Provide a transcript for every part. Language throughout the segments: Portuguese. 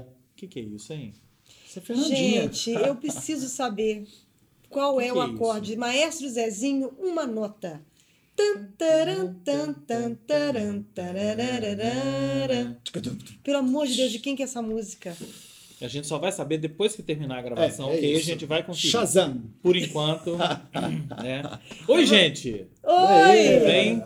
O que, que é isso, hein? Isso é Fernandinha. Gente, eu preciso saber qual é Que o que é acorde. Maestro Zezinho, uma nota. Pelo amor de Deus, de quem que é essa música? A gente só vai saber depois que terminar a gravação, É, é que aí a gente vai conseguir. Shazam. Por enquanto. né? Oi, gente! Oi! Tudo bem?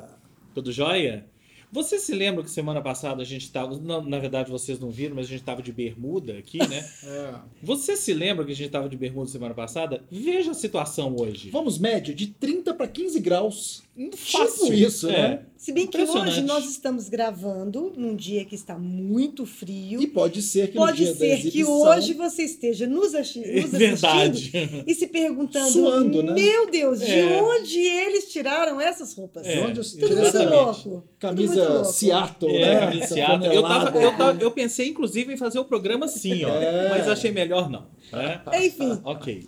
Tudo jóia? Você se lembra que semana passada a gente estava. Na, na verdade, vocês não viram, mas a gente estava de bermuda aqui, né? É. Você se lembra que a gente estava de bermuda semana passada? Veja a situação hoje. Vamos médio de 30 para 15 graus. Fácil. Tipo isso, É. né? Se bem que hoje nós estamos gravando num dia que está muito frio. E pode ser que no Pode ser que hoje você esteja nos, É nos verdade. assistindo e se perguntando: Suando, né? Meu Deus, de É. onde eles tiraram essas roupas? É, onde eu Tudo muito louco. Tudo muito Camisa louco. Seattle, É, né? camisa Seattle. Eu, tava- eu, tava- eu pensei, inclusive, em fazer o programa assim, ó. É. Mas achei melhor não. né? Enfim, Ok.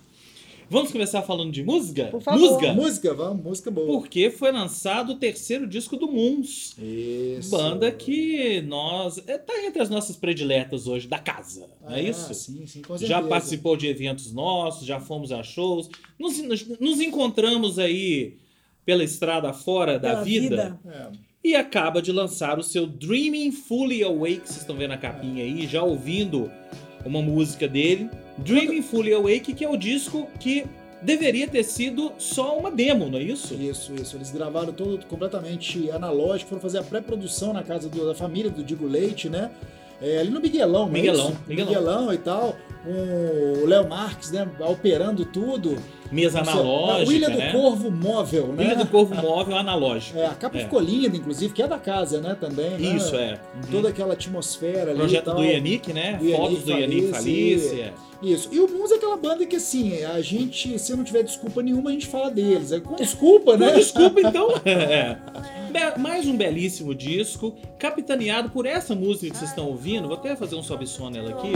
Vamos começar falando de música? Por favor. Música. Música, vamos, música boa. Porque foi lançado o terceiro disco do Moons. Isso. Banda que nós. É, tá entre as nossas prediletas hoje da casa. Não é Ah, isso? Sim, sim, com Já certeza. participou de eventos nossos, já fomos a shows. Nos, nos, nos encontramos aí pela estrada fora da Pela vida, vida. É. e acaba de lançar o seu Dreaming Fully Awake. Vocês estão vendo a capinha aí, já ouvindo uma música dele. Dreaming Fully Awake, que é o disco que deveria ter sido só uma demo, não é isso? Isso, isso. Eles gravaram todo completamente analógico, foram fazer a pré-produção na casa do- da família do Digo Leite, né? É, ali no Miguelão, é Miguelão, isso? Miguelão. Miguelão e tal. Um, o Léo Marques, né? Operando tudo. Mesa Nossa, analógica, Ilha do né? Corvo móvel, né? Ilha do Corvo Móvel analógico. É, a capa É. ficou linda, inclusive, que é da casa, né? Também. né? Isso, é. Uhum. Toda aquela atmosfera ali. Projeto tal. do Yannick, né? Do Yannick Fotos do Yannick Falice. É. Isso. E o Moons é aquela banda que, assim, a gente, se não tiver desculpa nenhuma, a gente fala deles. É com desculpa, né? Não, desculpa, então. É. Mais um belíssimo disco, capitaneado por essa música que vocês estão ouvindo. Vou até fazer um sobe nela aqui.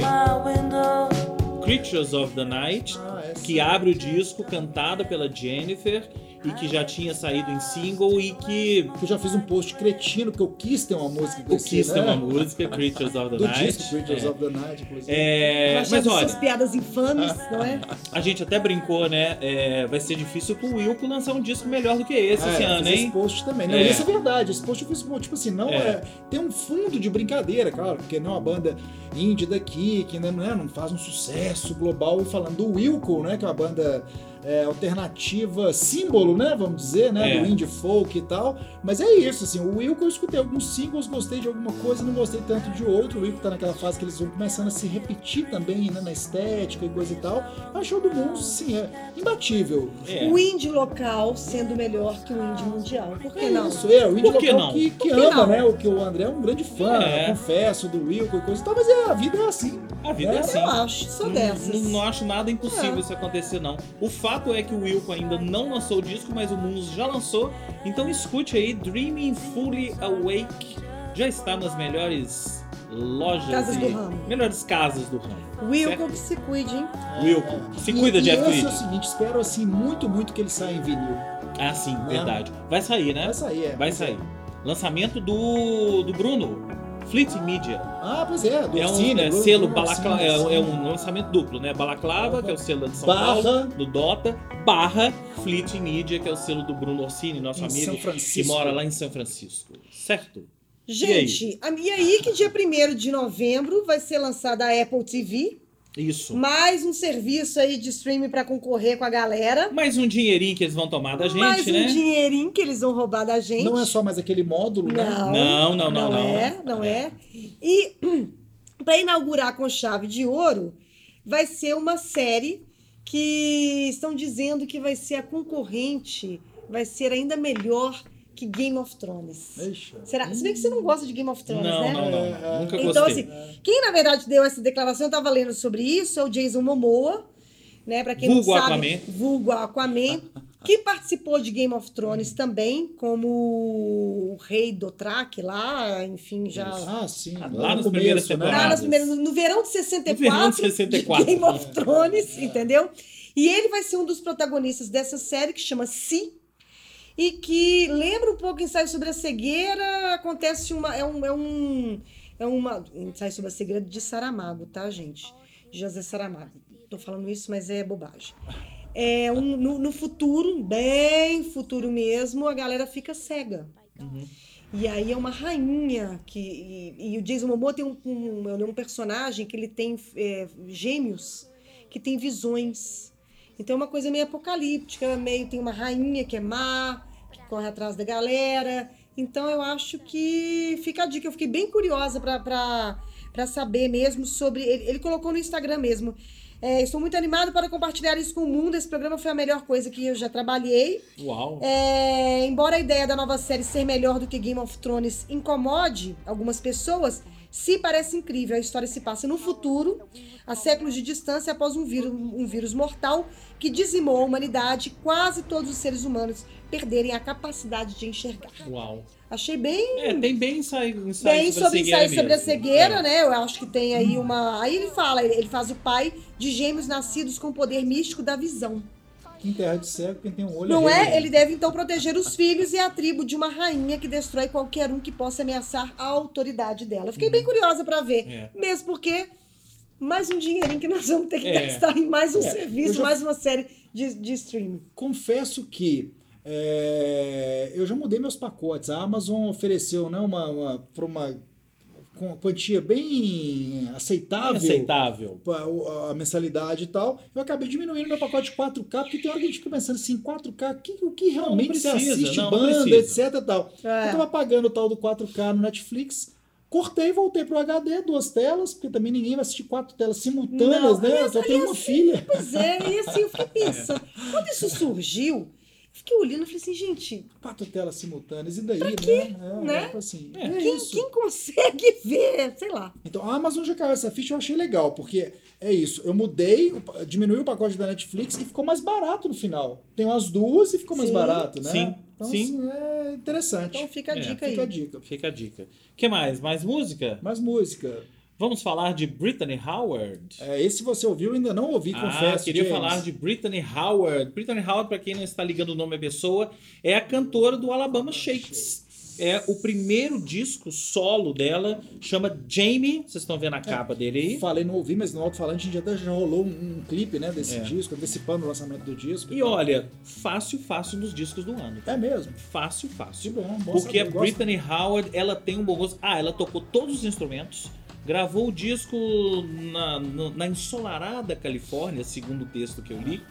Creatures of the Night, Ah, que abre o disco, cantada pela Jennifer, e que já tinha saído em single e que Eu já fiz um post cretino, porque eu quis ter uma música com o esse, Kiss né? tem uma música, Creatures of the Do Night. disco Creatures é. of the Night, inclusive. É, mas olha, essas piadas infames, não é? a gente até brincou, né? é, vai ser difícil pro Wilco lançar um disco melhor do que esse Ah, esse é, ano, fiz hein? Esse post também. Não, É. isso é verdade. Esse post eu fiz, tipo assim, não É. é. Tem um fundo de brincadeira, claro, porque não é uma banda indie daqui, que ainda não, é, não faz um sucesso global. Falando do Wilco, né? Que é uma banda é, alternativa, símbolo, né? Vamos dizer, né? É. Do indie folk e tal. Mas é isso, assim, o Wilco eu escutei alguns singles, gostei de alguma coisa, não gostei tanto de outro. O Wilco tá naquela fase que eles vão começando a se repetir também, né? Na estética e coisa e tal. Mas show do mundo, sim, é imbatível. É. O indie local sendo melhor que o indie mundial. Por que É não? Isso, é, o indie Por que local não? que, que Por que ama, não? né? O que o André é um grande fã, É. confesso, do Wilco e coisa e tal, mas é, a vida é assim. A vida é, É, assim. Eu acho, sou Não- dessas. Não, não acho nada impossível É. isso acontecer, não. O fato é que o Wilco ainda não lançou o disco, mas o Moons já lançou. Então escute aí, Dreaming Fully Awake. Já está nas melhores lojas Casas do ramo. melhores casas do ramo. Wilco certo? que se cuide, hein? Wilco, se E- cuida, e Jeff esse Tweedy. é o seguinte, espero assim muito, muito que ele saia em vinil. Ah, sim, Né? verdade. Vai sair, né? Vai sair, é. Vai sair. Lançamento do, do Bruno, Fleet Media. Ah, pois é, do É um Orsini, é, Bruno- selo balaclava, é, é um lançamento duplo, né? Balaclava, que é o selo de São Barra. Paulo, do Dota, barra Fleet Media, que é o selo do Bruno Orsini, nosso Em amigo São que mora lá em São Francisco. Certo? Gente, a- e aí que dia 1 de novembro vai ser lançada a Apple TV, Isso. mais um serviço aí de streaming para concorrer com a galera. Mais um dinheirinho que eles vão tomar da gente, mais um né? dinheirinho que eles vão roubar da gente. Não é só mais aquele módulo, né? Não, Não, não, não, não. é, não é. E para inaugurar com chave de ouro, vai ser uma série que estão dizendo que vai ser a concorrente, vai ser ainda melhor que Game of Thrones. Ixi. Será? Se bem que você não gosta de Game of Thrones, Não, né? não, não. É, Nunca Então, gostei. assim, quem na verdade deu essa declaração, eu tava lendo sobre isso, é o Jason Momoa, né? Pra quem Vulgo não sabe, Aquaman. vulgo Aquaman, que participou de Game of Thrones também, como o rei do Track lá, enfim, já... Ah, sim. Lá Lá, nas no primeiras né? Lá nas temporadas. primeiras, no verão de 64, No verão de 64. Game of Thrones, entendeu? E ele vai ser um dos protagonistas dessa série que chama Si. E que lembra um pouco ensaio sobre a cegueira. Acontece uma. É um. É um é uma, um ensaio sobre a cegueira de Saramago, tá, gente? José Saramago. Tô falando isso, mas é bobagem. É um, no, no futuro, bem futuro mesmo, a galera fica cega. E aí é uma rainha que. E, e o Jason Momoa tem um, um, um personagem que ele tem é, gêmeos que tem visões. Então é uma coisa meio apocalíptica, meio tem uma rainha que é má, que corre atrás da galera. Então eu acho que fica a dica. Eu fiquei bem curiosa para saber mesmo sobre. Ele, ele colocou no Instagram mesmo. É, estou muito animado para compartilhar isso com o mundo. Esse programa foi a melhor coisa que eu já trabalhei. Uau! É, embora a ideia da nova série ser melhor do que Game of Thrones incomode algumas pessoas, se parece incrível. A história se passa no futuro, a séculos de distância, após um vírus, um vírus mortal que dizimou a humanidade, quase todos os seres humanos perderem a capacidade de enxergar. Uau! Achei bem. É, tem bem ensaio, ensaio Bem sobre, sobre a cegueira ensaio sobre a mesmo. cegueira, É. né? Eu acho que tem aí uma. Aí ele fala, ele faz o pai de gêmeos nascidos com o poder místico da visão. Em terra de cego, quem tem um olho Não rei, é? né? Ele deve então proteger os filhos e a tribo de uma rainha que destrói qualquer um que possa ameaçar a autoridade dela. Fiquei bem curiosa pra ver. É. Mesmo porque mais um dinheirinho que nós vamos ter que É. gastar em mais um É, serviço, já- mais uma série de, de streaming. Confesso que é, eu já mudei meus pacotes. A Amazon ofereceu né, uma, uma, por uma com quantia bem aceitável. Aceitável. a, a mensalidade e tal, eu acabei diminuindo meu pacote de 4K, porque tem hora que a gente fica pensando assim, 4K, que, o que realmente você precisa, assiste, não, não banda, etc e tal. É. Eu tava pagando o tal do 4K no Netflix, cortei e voltei pro HD, duas telas, porque também ninguém vai assistir quatro telas simultâneas, Não, né? Eu só tenho uma assim, filha. Pois é, e assim eu fiquei pensando. Quando isso surgiu, fiquei olhando e falei assim, gente, Quatro telas simultâneas, e daí, né? É, Né? tipo assim, É. é quem, isso. quem consegue ver? Sei lá. Então a Amazon já caiu essa ficha, eu achei legal, porque é isso. Eu mudei, diminui o pacote da Netflix e ficou mais barato no final. Tem as duas e ficou mais Sim. barato, né? Sim, Então, sim. assim, é interessante. Então fica a É, dica aí. Fica a dica. Fica a dica. O que mais? Mais música? Mais música. Vamos falar de Brittany Howard. É, esse você ouviu, ainda não ouvi, Ah, confesso. queria James. falar de Brittany Howard. Brittany Howard, para quem não está ligando o nome à pessoa, é a cantora do Alabama Shakes. É o primeiro disco solo dela, chama Jamie. Vocês estão vendo a capa dele aí? Falei, não ouvi, mas no alto-falante a gente até já rolou um, um clipe, né, desse É. disco, antecipando o lançamento do disco. E olha, fácil, fácil nos discos do ano. É mesmo. Fácil, Que fácil. bom, bom Porque saber, a. Brittany Howard, ela tem um bom gosto. Ah, ela tocou todos os instrumentos, gravou o disco na, no- na ensolarada Califórnia, segundo o texto que eu li,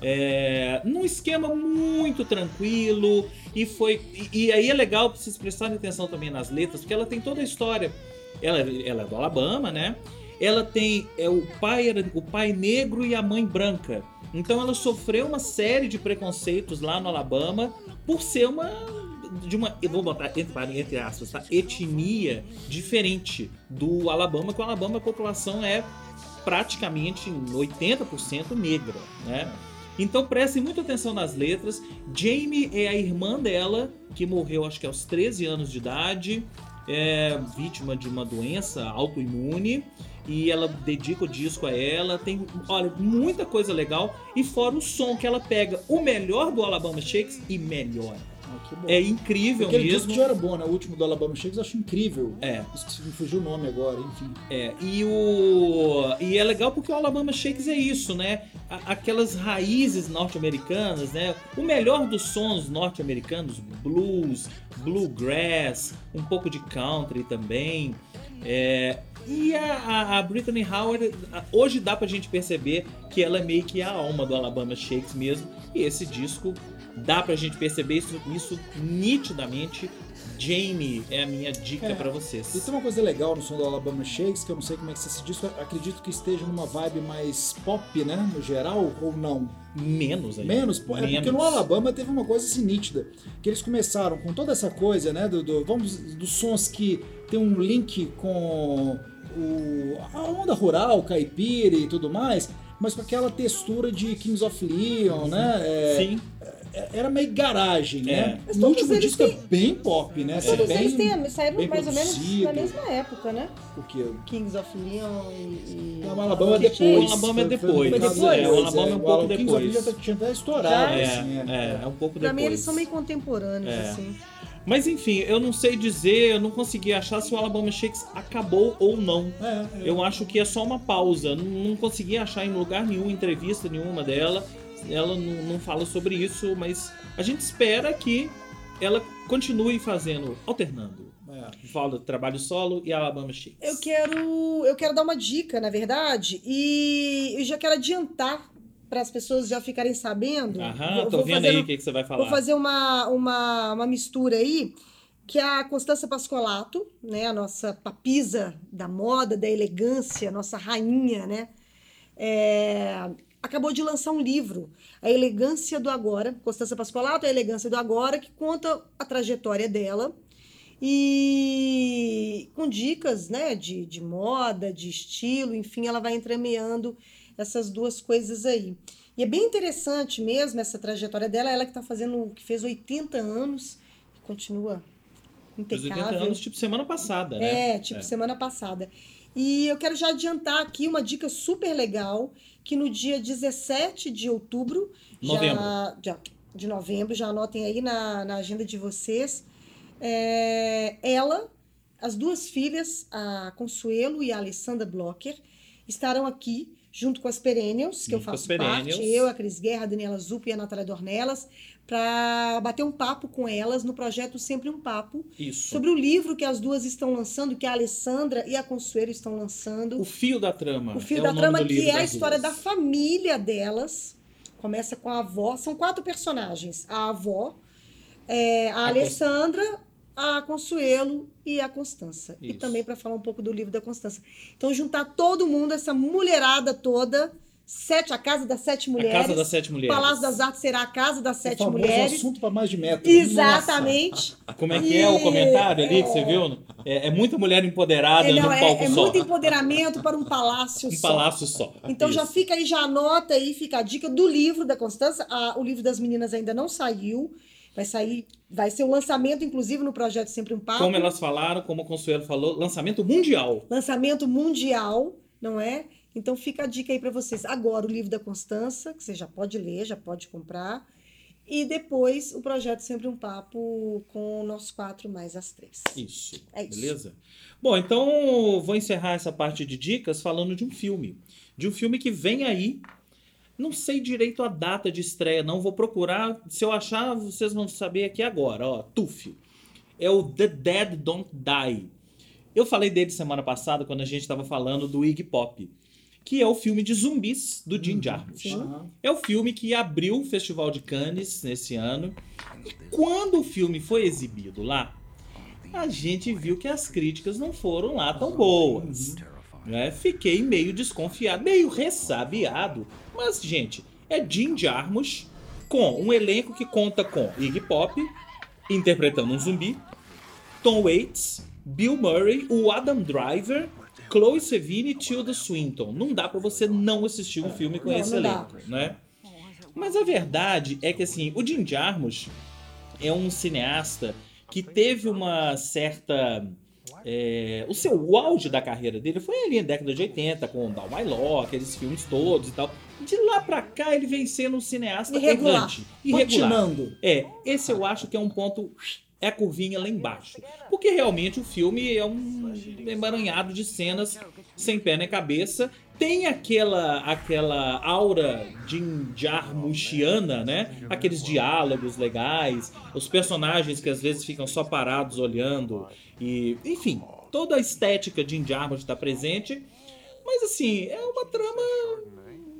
é, num esquema muito tranquilo. E foi. E, e aí é legal pra vocês prestarem atenção também nas letras, porque ela tem toda a história. Ela, ela é do Alabama, né? Ela tem é, o pai era o pai negro e a mãe branca. Então ela sofreu uma série de preconceitos lá no Alabama por ser uma de uma, eu vou botar entre, entre aspas, tá? etnia diferente do Alabama, que o Alabama a população é praticamente 80% negra, né? Então prestem muita atenção nas letras. Jamie é a irmã dela, que morreu acho que aos 13 anos de idade, é vítima de uma doença autoimune. E ela dedica o disco a ela. Tem, olha, muita coisa legal. E fora o som que ela pega o melhor do Alabama Shakes e melhora. É incrível Aquele mesmo. disco já era bom, né? O último do Alabama Shakes eu acho incrível. É. Esqueci, me fugiu o nome agora, enfim. É, e o e é legal porque o Alabama Shakes é isso, né? Aquelas raízes norte-americanas, né? O melhor dos sons norte-americanos, blues, bluegrass, um pouco de country também. É, e a, a- a Brittany Howard, hoje dá pra gente perceber que ela é meio que a alma do Alabama Shakes mesmo. E esse disco dá pra gente perceber isso, isso nitidamente. Jamie é a minha dica É. pra vocês. E tem uma coisa legal no som do Alabama Shakes, que eu não sei como é que você se diz, acredito que esteja numa vibe mais pop, né? No geral, ou não? Menos ainda. Menos? É porque no Alabama teve uma coisa assim nítida. Que eles começaram com toda essa coisa, né? Do, do- vamos, dos sons que tem um link com o, a onda rural, caipira e tudo mais, mas com aquela textura de Kings of Leon, né? É, Sim. era meio garagem, né? É. Mas No último disco é têm- bem pop, né? Assim, Todos bem, eles têm, saíram bem mais ou menos na mesma época, né? O quê? Kings of Leon e. Não, o Alabama é depois. O Alabama é depois. Foi depois? É, o Alabama é um o pouco Kings of Leon depois. já tinha até estourado, É, assim. é, é um pouco Pra depois. mim eles são meio contemporâneos, É. assim. Mas enfim, eu não sei dizer, eu não consegui achar se o Alabama Shakes acabou ou não. É, é. Eu acho que é só uma pausa. Não, não consegui achar em lugar nenhum, entrevista nenhuma dela. Ela não, não fala sobre isso, mas a gente espera que ela continue fazendo, alternando. É. Fala trabalho solo e Alabama Shakes. Eu quero, eu quero dar uma dica, na verdade, e eu já quero adiantar para as pessoas já ficarem sabendo. Aham, Vou- tô vou vendo fazer aí o que, que você vai Vou falar. fazer uma, uma, uma mistura aí, que é a Constança Pascolato, né, a nossa papisa da moda, da elegância, nossa rainha, né, é, acabou de lançar um livro, A Elegância do Agora, Constança Pascolato, A Elegância do Agora, que conta a trajetória dela e com dicas, né, de, de moda, de estilo, enfim, ela vai entremeando essas duas coisas aí. E é bem interessante mesmo essa trajetória dela, ela que está fazendo, que fez 80 anos, e continua Os 80 impecável. anos, tipo semana passada, né? É, tipo semana passada. E eu quero já adiantar aqui uma dica super legal, que no dia 17 de outubro, Novembro. Já, já- de novembro, já anotem aí na, na agenda de vocês, é, ela, as duas filhas, a Consuelo e a Alessandra Blocker, estarão aqui junto com as Perennials, que eu Junto as faço parte, eu, a Cris Guerra, a Daniela Zup e a Natália Dornelas, para bater um papo com elas no projeto Sempre um Papo, Isso. sobre o livro que as duas estão lançando, que a Alessandra e a Consuelo estão lançando. O fio da trama. O fio é da nome trama, que é a história duas. da família delas. Começa com a avó. São quatro personagens: a avó, é, a, A Alessandra, a Consuelo e a Constança. E Isso. também para falar um pouco do livro da Constança. Então, juntar todo mundo, essa mulherada toda, sete, a Casa das Sete A Mulheres. Casa das Sete O Mulheres. Palácio das Artes será a Casa das O Sete famoso Mulheres. assunto para mais de metro. Exatamente. Como é que é o E- comentário ali que você viu? É, é muita mulher empoderada É, não, num é, palco é só. muito empoderamento para um palácio Um só. palácio só. Então já Isso. fica aí, já anota aí, fica a dica do livro da Constança. A- o livro das meninas ainda não saiu. Vai sair, vai ser o lançamento, inclusive, no projeto Sempre um Papo. Como elas falaram, como o Consuelo falou, lançamento mundial. Lançamento mundial, não é? Então fica a dica aí para vocês. Agora o livro da Constança, que você já pode ler, já pode comprar. E depois o projeto Sempre um Papo com nós quatro mais as três. Isso. É isso. Beleza? Bom, então vou encerrar essa parte de dicas falando de um filme. De um filme que vem aí. Não sei direito a data de estreia, não. Vou procurar. Se eu achar, vocês vão saber aqui agora. Ó, Tuf. É o The Dead Don't Die. Eu falei dele semana passada quando a gente estava falando do Iggy Pop. Que é o filme de zumbis do Jim Jarmusch. sim. Aham. É o filme que abriu o Festival de Cannes nesse ano. E quando o filme foi exibido lá, a gente viu que as críticas não foram lá tão boas. Né? Fiquei meio desconfiado, meio ressabiado. Mas, gente, é Jim Jarmusch com um elenco que conta com Iggy Pop interpretando um zumbi, Tom Waits, Bill Murray, o Adam Driver, Chloe Sevigny e Tilda Swinton. Não dá pra você não assistir um filme com Não, esse não dá. elenco, né? Mas a verdade é que assim, o Jim Jarmusch é um cineasta que teve uma certa é, o seu auge da carreira dele foi ali na década de 80, com Down My Law, aqueles filmes todos e tal. De lá pra cá, ele vem sendo um cineasta Irregular. errante, irregular. Patinando. É, esse eu acho que é um ponto. É a curvinha lá embaixo. Porque realmente o filme é um emaranhado de cenas sem pé nem cabeça. Tem aquela aquela aura de Jarmuschiana, né? Aqueles diálogos legais, os personagens que às vezes ficam só parados olhando. e Enfim, toda a estética de Jarmusch está presente. Mas assim, é uma trama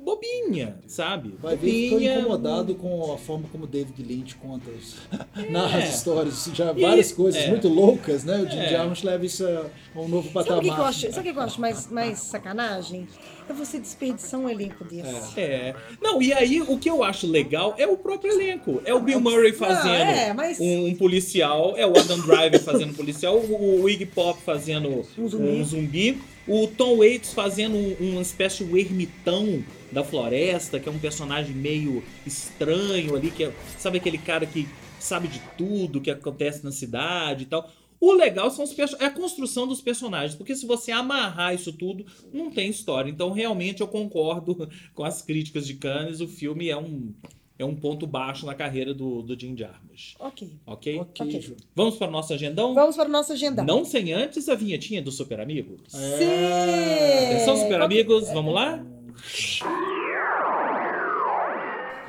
bobinha, sabe? Vai ver que ficou Bobinha, incomodado com a forma como David Lynch conta os, narra É. as histórias. Já E- várias coisas é. muito loucas, né? O Jim É. Jarmusch leva isso a um novo Sabe patamar. o que, eu acho, sabe o que eu acho mais, mais sacanagem? É você desperdiçar um elenco desse. É. Não, e aí o que eu acho legal é o próprio elenco. É o Bill Murray fazendo é, mas- um, um policial, é o Adam Driver fazendo policial, o, o Iggy Pop fazendo Um zumbi. um zumbi, o Tom Waits fazendo um- uma espécie de ermitão da floresta, que é um personagem meio estranho ali, que é, sabe aquele cara que sabe de tudo que acontece na cidade e tal. O legal são os é a construção dos personagens, porque se você amarrar isso tudo, não tem história. Então, realmente, eu concordo com as críticas de Cannes. O filme é um, é um ponto baixo na carreira do, do Jim Jarmusch. Ok. Ok? Ok. Vamos para o nosso agendão? Vamos para o nosso agendão. Não sem antes a vinhetinha do Super Amigos. Sim! Atenção, Super Amigos, vamos lá?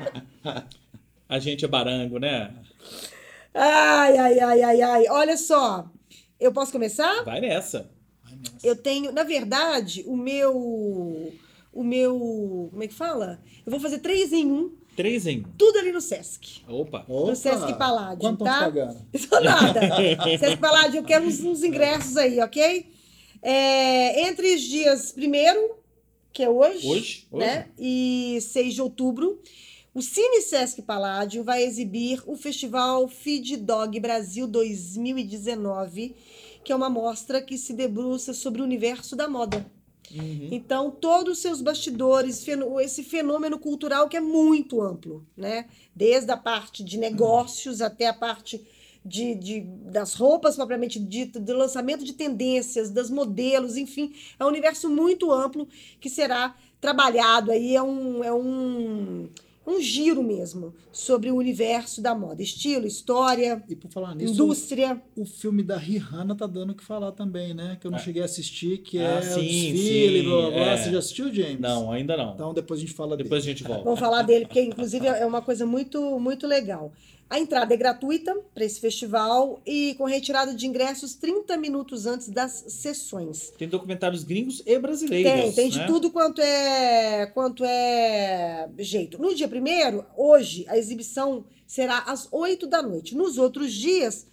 A gente é barango, né? Ai, ai, ai, ai, ai. Olha só. Eu posso começar? Vai nessa. Ai, nossa. Eu tenho, na verdade, o meu. O meu. Como é que fala? Eu vou fazer três em um, Três em. tudo ali no Sesc. Opa. Opa, Sesc Paládio, Quanto tá? te pagando? Isso nada. Sesc Paládio, eu quero uns, uns ingressos aí, ok? É, entre os dias primeiro, que é hoje, Hoje? Hoje? né? E 6 de outubro, o Cine Sesc Paládio vai exibir o Festival Feed Dog Brasil 2019, que é uma mostra que se debruça sobre o universo da moda. Uhum. Então, todos os seus bastidores, esse fenômeno cultural que é muito amplo, né? Desde a parte de negócios até a parte de, de- das roupas propriamente dita, do lançamento de tendências, das modelos, enfim, é um universo muito amplo que será trabalhado aí, é um, é um, um giro mesmo sobre o universo da moda, estilo, história, E por falar nisso, indústria. o filme da Rihanna tá dando o que falar também, né? Que eu não Ah. cheguei a assistir, que Ah, é sim, o desfile, sim, blá blá blá. é. Você já assistiu, James? Não, ainda não. Então depois a gente fala Depois a dele. gente volta. Vamos falar dele, porque inclusive é uma coisa muito, muito legal. A entrada é gratuita para esse festival e com retirada de ingressos 30 minutos antes das sessões. Tem documentários gringos e brasileiros. Tem, tem de né? tudo quanto é quanto é jeito. No dia primeiro, hoje, a exibição será às 8 da noite. Nos outros dias,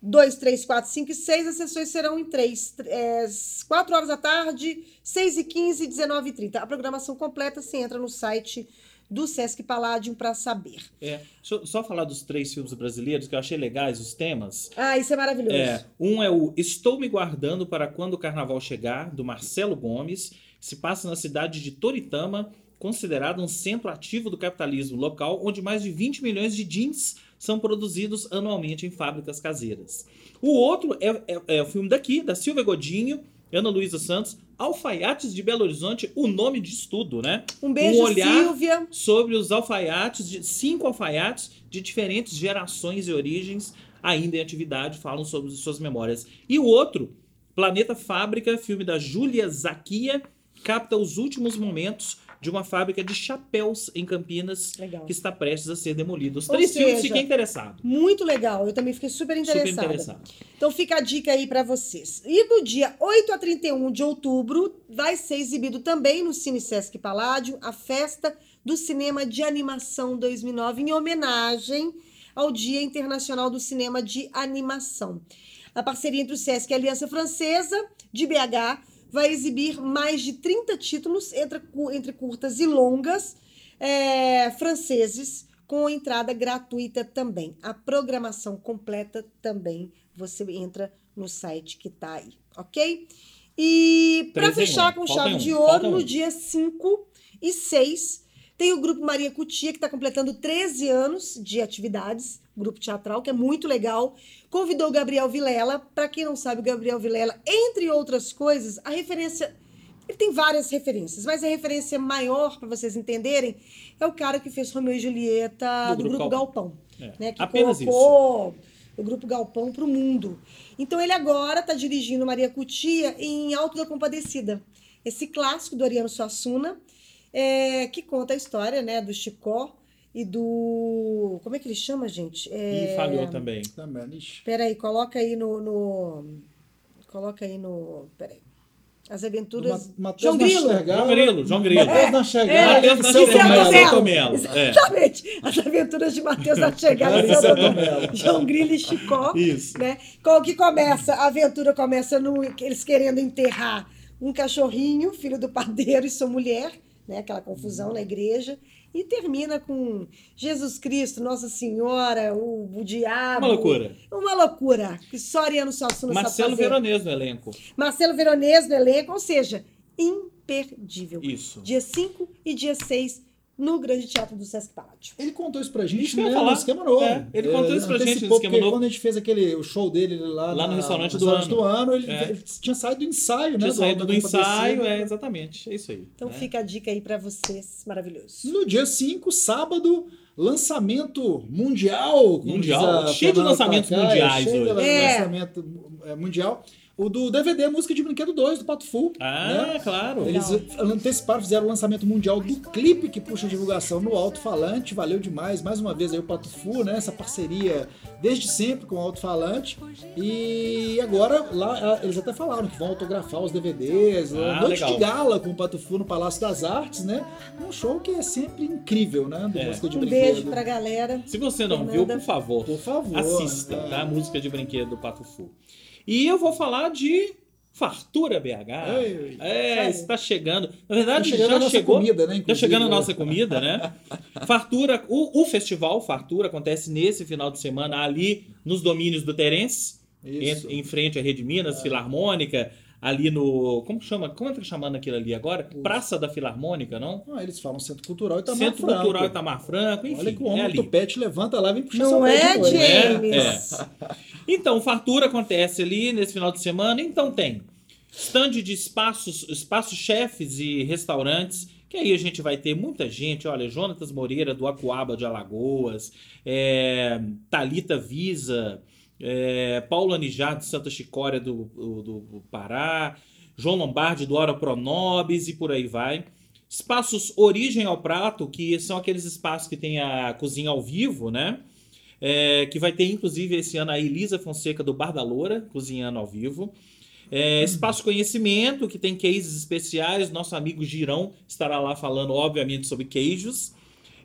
2, 3, 4, 5 e 6, as sessões serão em 3. É, 4 horas da tarde, 6 e 15 e 19 e 30. A programação completa você entra no site do Sesc Palladium para saber. É. Deixa eu só falar dos três filmes brasileiros que eu achei legais, os temas. Ah, isso é maravilhoso. É, um é o Estou Me Guardando para Quando o Carnaval Chegar, do Marcelo Gomes, que se passa na cidade de Toritama, considerado um centro ativo do capitalismo local, onde mais de 20 milhões de jeans são produzidos anualmente em fábricas caseiras. O outro é, é- é o filme daqui, da Silvia Godinho, Ana Luísa Santos, Alfaiates de Belo Horizonte, o nome diz tudo, né? Um beijo, Um olhar- Silvia. sobre os alfaiates, de, cinco alfaiates de diferentes gerações e origens ainda em atividade, falam sobre suas memórias. E o outro, Planeta Fábrica, filme da Júlia Zaquia, capta os últimos momentos de uma fábrica de chapéus em Campinas Legal. que está prestes a ser demolida. Os Ou três filmes, seja, fiquem interessados. Muito legal. Eu também fiquei super Super interessada. interessado. Então fica a dica aí pra vocês. E do dia 8 a 31 de outubro vai ser exibido também no Cine Sesc Paládio a festa do cinema de animação 2009 em homenagem ao Dia Internacional do Cinema de Animação. A parceria entre o Sesc e a Aliança Francesa de BH vai exibir mais de 30 títulos entre, entre curtas e longas é, franceses com entrada gratuita também. A programação completa também você entra no site que tá aí, ok? E para fechar um. com chave um. de Falta ouro, um. no dia 5 e 6, tem o Grupo Maria Cutia, que está completando 13 anos de atividades, grupo teatral, que é muito legal. Convidou o Gabriel Vilela. Para quem não sabe, o Gabriel Vilela, entre outras coisas, a referência. Ele tem várias referências, mas a referência maior, para vocês entenderem, é o cara que fez Romeu e Julieta Do do, Grupo Grupo Galpão. É, né, que apenas colocou o Grupo Galpão para o mundo. Então ele agora está dirigindo Maria Cutia em Alto da Compadecida. Esse clássico do Ariano Suassuna, é, que conta a história né, do Chicó e do. Como é que ele chama, gente? É, E falhou também. Peraí, coloca aí no, no. Coloca aí no. Peraí. As aventuras. Ma- Matheus João Grilo. João Grilo, João Grilo. É, e Matheus Celso Celso Nastergal, Mello. Celso Mello. Mello. É. Exatamente. As aventuras de Matheus da Chegada e. João Grilo e Chicó. Isso. né? Com que começa, a aventura começa no eles querendo enterrar um cachorrinho, filho do padeiro e sua mulher, né? Aquela confusão na igreja. E termina com Jesus Cristo, Nossa Senhora, o, o diabo. Uma loucura. Uma loucura. Que só Ariano Suassuna sabe Marcelo fazer. Veronese no elenco. Marcelo Veronese no elenco, ou seja, imperdível. Isso. Dia 5 e dia 6 no Grande Teatro do Sesc Palácio. Ele contou isso pra gente Isso que eu né, no esquema novo. É, ele contou isso pra gente no esquema porque novo. Quando a gente fez aquele, o show dele lá, Lá no na- restaurante no do restaurante do ano, ele, É. ele tinha saído do ensaio, né? Tinha do saído do Compadecida. ensaio, é, exatamente. É isso aí. Então né? fica a dica aí pra vocês, maravilhoso. No dia 5, sábado, lançamento mundial. Mundial? Cheio de lançamentos Takai, mundiais cheio de hoje. É. lançamento é, mundial. O do DVD Música de Brinquedo 2, do Pato Fu. Ah, né? claro. Eles anteciparam, fizeram o lançamento mundial do clipe que puxa a divulgação no alto-falante. Valeu demais. Mais uma vez aí o Pato Fu, né? Essa parceria desde sempre com o alto-falante. E agora lá eles até falaram que vão autografar os DVDs. Ah, noite legal. de gala com o Pato Fu no Palácio das Artes, né? Um show que é sempre incrível, né? Do É. música de Um brinquedo. beijo pra galera. Se você não Fernanda. viu, por favor, Por favor. assista, É. tá? A música de brinquedo do Pato Fu. E eu vou falar de Fartura BH. Ei, é, está chegando. Na Tá verdade, chegando já a nossa chegou. comida, né? Tá inclusive, chegando a né? nossa comida, né? Fartura, o, o festival Fartura acontece nesse final de semana ali nos domínios do Terence, em, em frente à Rede Minas, Filarmônica, ali no. Como chama? Como é que tá chamando aquilo ali agora? Praça da Filarmônica, não? Ah, eles falam Centro Cultural Itamar Centro Franco. Cultural Itamar Franco, enfim. Olha que o é homem ali. do pet levanta lá e vem puxar Não seu pé é, Então, fartura acontece ali nesse final de semana. Então tem stand de espaços, espaços chefes e restaurantes. Que aí a gente vai ter muita gente, olha, Jonatas Moreira do Acuaba de Alagoas, é, Talita Visa, é, Paulo Anijar de Santa Chicória do, do, do Pará, João Lombardi do Hora Pronobis e por aí vai. Espaços Origem ao Prato, que são aqueles espaços que tem a cozinha ao vivo, né? É, que vai ter inclusive esse ano a Elisa Fonseca do Bar da Loura, cozinhando ao vivo. É, Espaço Conhecimento, que tem cases especiais. Nosso amigo Girão estará lá falando, obviamente, sobre queijos.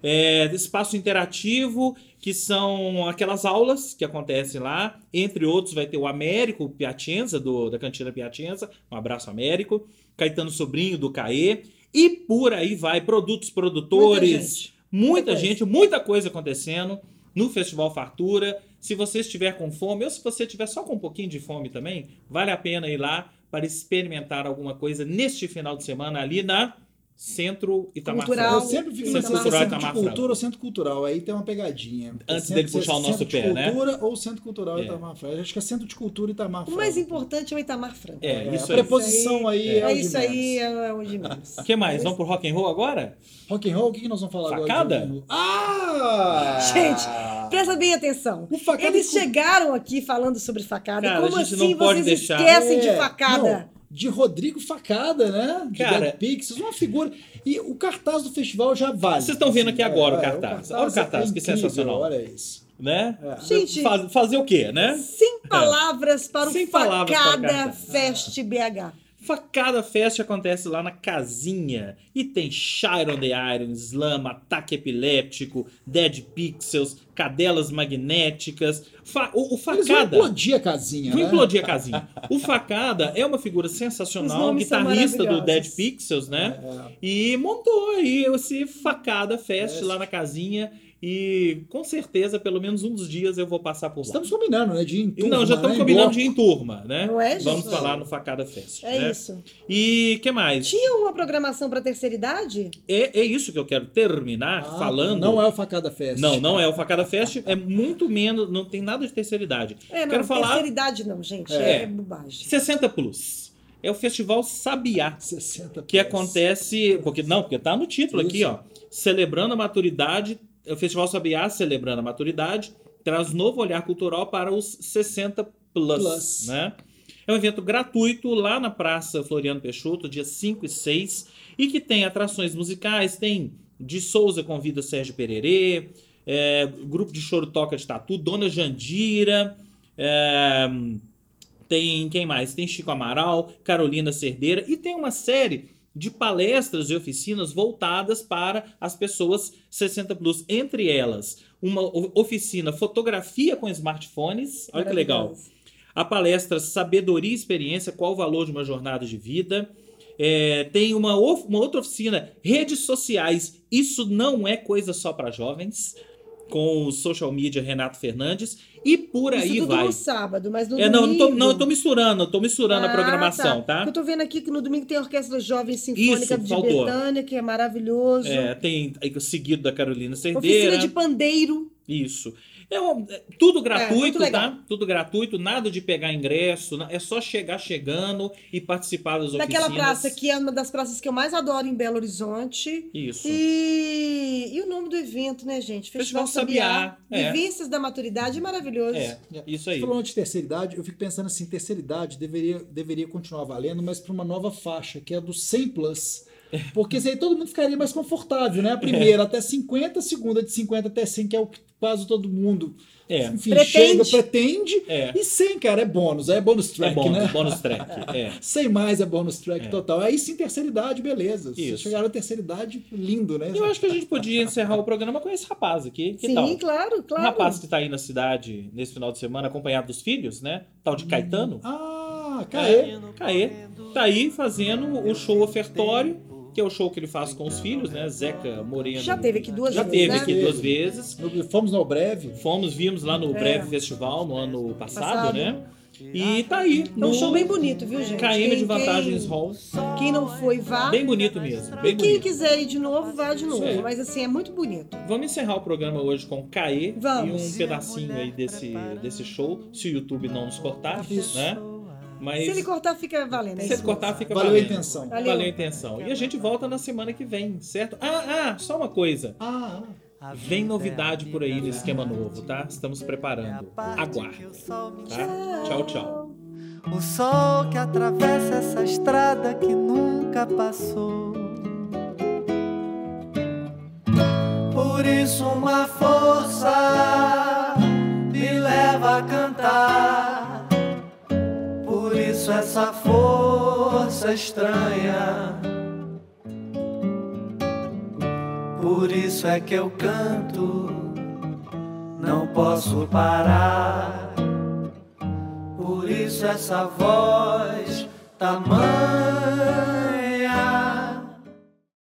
É, espaço Interativo, que são aquelas aulas que acontecem lá. Entre outros, vai ter o Américo Piacenza, do, da Cantina Piacenza. Um abraço, Américo. Caetano Sobrinho, do CAE. E por aí vai. Produtos, produtores. Muita gente. Muita Muita gente, muita coisa acontecendo no Festival Fartura. Se você estiver com fome, ou se você estiver só com um pouquinho de fome também, vale a pena ir lá para experimentar alguma coisa neste final de semana ali na Centro Itamar Cultural. Eu sempre fico Centro nessa Cultural centro de Itamar cultura Franco. ou centro cultural. Aí tem uma pegadinha. Antes Centro- dele puxar o nosso centro pé, né? cultura ou centro cultural É. Itamar Franco. Acho que é centro de cultura Itamar O Franco. mais importante é o Itamar Franco. É, É, isso a aí. preposição aí é, É o de isso menos. aí, é o de menos. O que mais? Vamos pro rock and roll agora? Rock and roll, o que, que nós vamos falar Facada? agora? Ah! Gente, Presta bem atenção. O facada Eles com- chegaram aqui falando sobre facada. Cara, Como assim não pode vocês deixar. esquecem de É, facada? não, de Rodrigo Facada, né? De Cara- Dead Pixies, uma figura. E o cartaz do festival já vale. Vocês estão vendo aqui agora o é, cartaz. Olha o cartaz, que incrível, sensacional. Olha isso. Né? É. Gente, Faz- fazer o quê, né? sem palavras para o Sem palavras para o Facada cartaz. Fest BH. Facada Fest acontece lá na casinha. E tem Shire on the Iron, Slam, Ataque Epiléptico, Dead Pixels, Cadelas Magnéticas. Fa- o, o Eles vão Facada. implodir a casinha, Vou né? implodir a casinha. O Facada é uma figura sensacional, guitarrista do. Dead Pixels, né? É. E montou aí esse Facada Fest É. lá na casinha. E com certeza, pelo menos um dos dias eu vou passar por lá. Estamos combinando, né? De em turma, Não, já estamos né? Combinando de ir em turma, né? Não é, Vamos Jesus? falar no Facada Fest. É né? isso. E que mais? Tinha uma programação para terceira idade? É, é isso que eu quero terminar Ah, falando. Não é o Facada Fest. Não, não é o Facada Fest, é muito menos, não tem nada de terceira idade. É, não, Quero falar terceira idade não, gente. É. É, bobagem. 60 Plus. É o Festival Sabiá, 60 que acontece, porque não, porque tá no título aqui, Isso. ó, celebrando a maturidade, o Festival Sabiá celebrando a maturidade, traz novo olhar cultural para os 60 plus, Plus. né? É um evento gratuito lá na Praça Floriano Peixoto, dia 5 e 6, e que tem atrações musicais, tem de Souza convida Sérgio Pererê, é, grupo de choro toca de tatu, Dona Jandira, é, tem quem mais? Tem Chico Amaral, Carolina Cerdeira e tem uma série de palestras e oficinas voltadas para as pessoas 60 plus, entre elas uma oficina fotografia com smartphones, olha que legal. A palestra Sabedoria e Experiência, qual o valor de uma jornada de vida. É, tem uma, uma outra oficina, redes sociais. Isso não é coisa só para jovens. Com o social media Renato Fernandes e por aí Isso tudo vai. no sábado, mas no É, não, não domingo... tô, não, eu tô misturando, eu tô misturando a Ah, programação, tá? Eu tô vendo aqui que no domingo tem a Orquestra Jovem Sinfônica Isso, de faltou. Betânia, que é maravilhoso. É, tem aí, seguido da Carolina Oficina Cerdeira. de pandeiro. Isso. É, um- é tudo gratuito, muito legal. tá? Tudo gratuito, nada de pegar ingresso, é só chegar chegando e participar das oficinas. praça que é uma das praças que eu mais adoro em Belo Horizonte. Isso. E, e o nome do evento, né, gente? Festival Festival Sabiá, Sabiá. é. Vivências da Maturidade, maravilhoso. É, isso aí. Falando de terceira idade, eu fico pensando assim, terceira idade deveria, deveria continuar valendo, mas para uma nova faixa, que é a do 100 plus. Porque isso aí todo mundo ficaria mais confortável, né? A primeira até 50, a segunda de 50 até 100, que é o que quase todo mundo, É. enfim, Pretende. chega, pretende. É. E 100, cara, é bônus, é bônus É track, bônus, né? bônus track. É. 100 mais é bônus track É. total. Aí sim, terceira idade, beleza. Se Isso. chegar na terceira idade, lindo, né? Eu acho que a gente podia encerrar o programa com esse rapaz aqui. Que Sim, tal? claro, Um claro. rapaz que tá aí na cidade nesse final de semana acompanhado dos filhos, né? Tal de Caetano. Ah, Caê. É, Caê. Tá aí fazendo o show ofertório, que é o show que ele faz com os filhos, né? Zeca Moreno. Já teve aqui duas Já vezes, teve né? aqui duas vezes. Fomos no breve. Fomos, vimos lá no É. Breve Festival no ano passado, Passado. né? E tá aí. É um no show bem bonito, viu, gente? KM de Vantagens quem- Hall. Quem não foi, vá. Bem bonito mesmo. Bem e quem bonito. quiser ir de novo, vá de novo. Mas assim, é muito bonito. Vamos encerrar o programa hoje com Caê Vamos. e um pedacinho aí desse, desse show, se o YouTube não nos cortar, né? Mas Se ele cortar, fica valendo. é se ele cortar, fica Valeu a valendo. intenção. Valeu. Valeu a intenção. E a gente volta na semana que vem, certo? Ah, ah, só uma coisa. Ah, Vem novidade por aí no esquema novo, tá? Estamos preparando. Aguarde. Tá? Tchau, tchau. O sol que atravessa essa estrada que nunca passou. Por isso, uma força essa força estranha. Por isso é que eu canto, não posso parar. Por isso essa voz tamanha